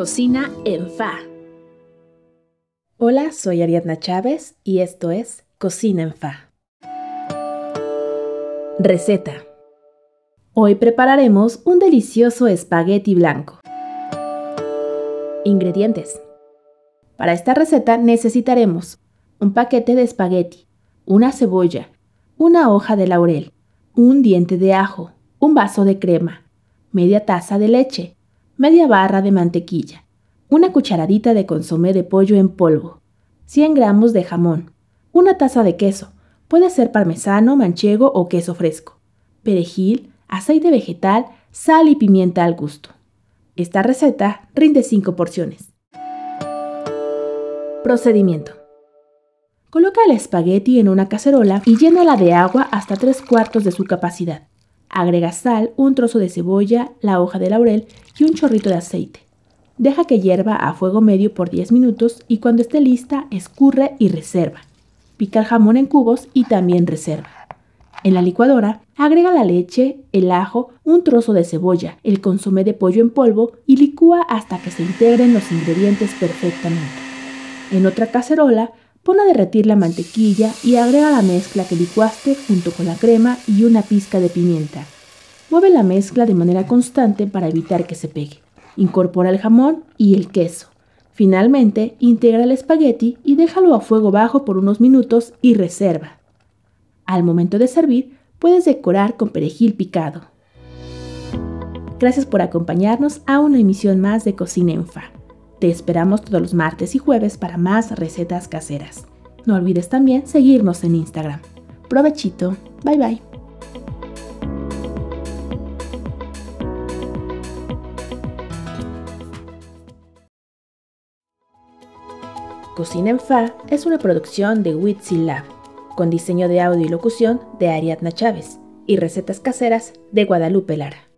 Cocina en Fa. Hola, soy Ariadna Chávez y esto es Cocina en Fa. Receta. Hoy prepararemos un delicioso espagueti blanco. Ingredientes. Para esta receta necesitaremos un paquete de espagueti, una cebolla, una hoja de laurel, un diente de ajo, un vaso de crema, media taza de leche, media barra de mantequilla, una cucharadita de consomé de pollo en polvo, 100 gramos de jamón, una taza de queso, puede ser parmesano, manchego o queso fresco, perejil, aceite vegetal, sal y pimienta al gusto. Esta receta rinde 5 porciones. Procedimiento. Coloca el espagueti en una cacerola y llénala de agua hasta 3 cuartos de su capacidad. Agrega sal, un trozo de cebolla, la hoja de laurel y un chorrito de aceite. Deja que hierva a fuego medio por 10 minutos y cuando esté lista escurre y reserva. Pica el jamón en cubos y también reserva. En la licuadora, agrega la leche, el ajo, un trozo de cebolla, el consomé de pollo en polvo y licúa hasta que se integren los ingredientes perfectamente. En otra cacerola, Pon a derretir la mantequilla y agrega la mezcla que licuaste junto con la crema y una pizca de pimienta. Mueve la mezcla de manera constante para evitar que se pegue. Incorpora el jamón y el queso. Finalmente, integra el espagueti y déjalo a fuego bajo por unos minutos y reserva. Al momento de servir, puedes decorar con perejil picado. Gracias por acompañarnos a una emisión más de Cocina. Te esperamos todos los martes y jueves para más recetas caseras. No olvides también seguirnos en Instagram. Provechito. Bye bye. Cocina en Fa es una producción de Witsi Lab, con diseño de audio y locución de Ariadna Chávez y recetas caseras de Guadalupe Lara.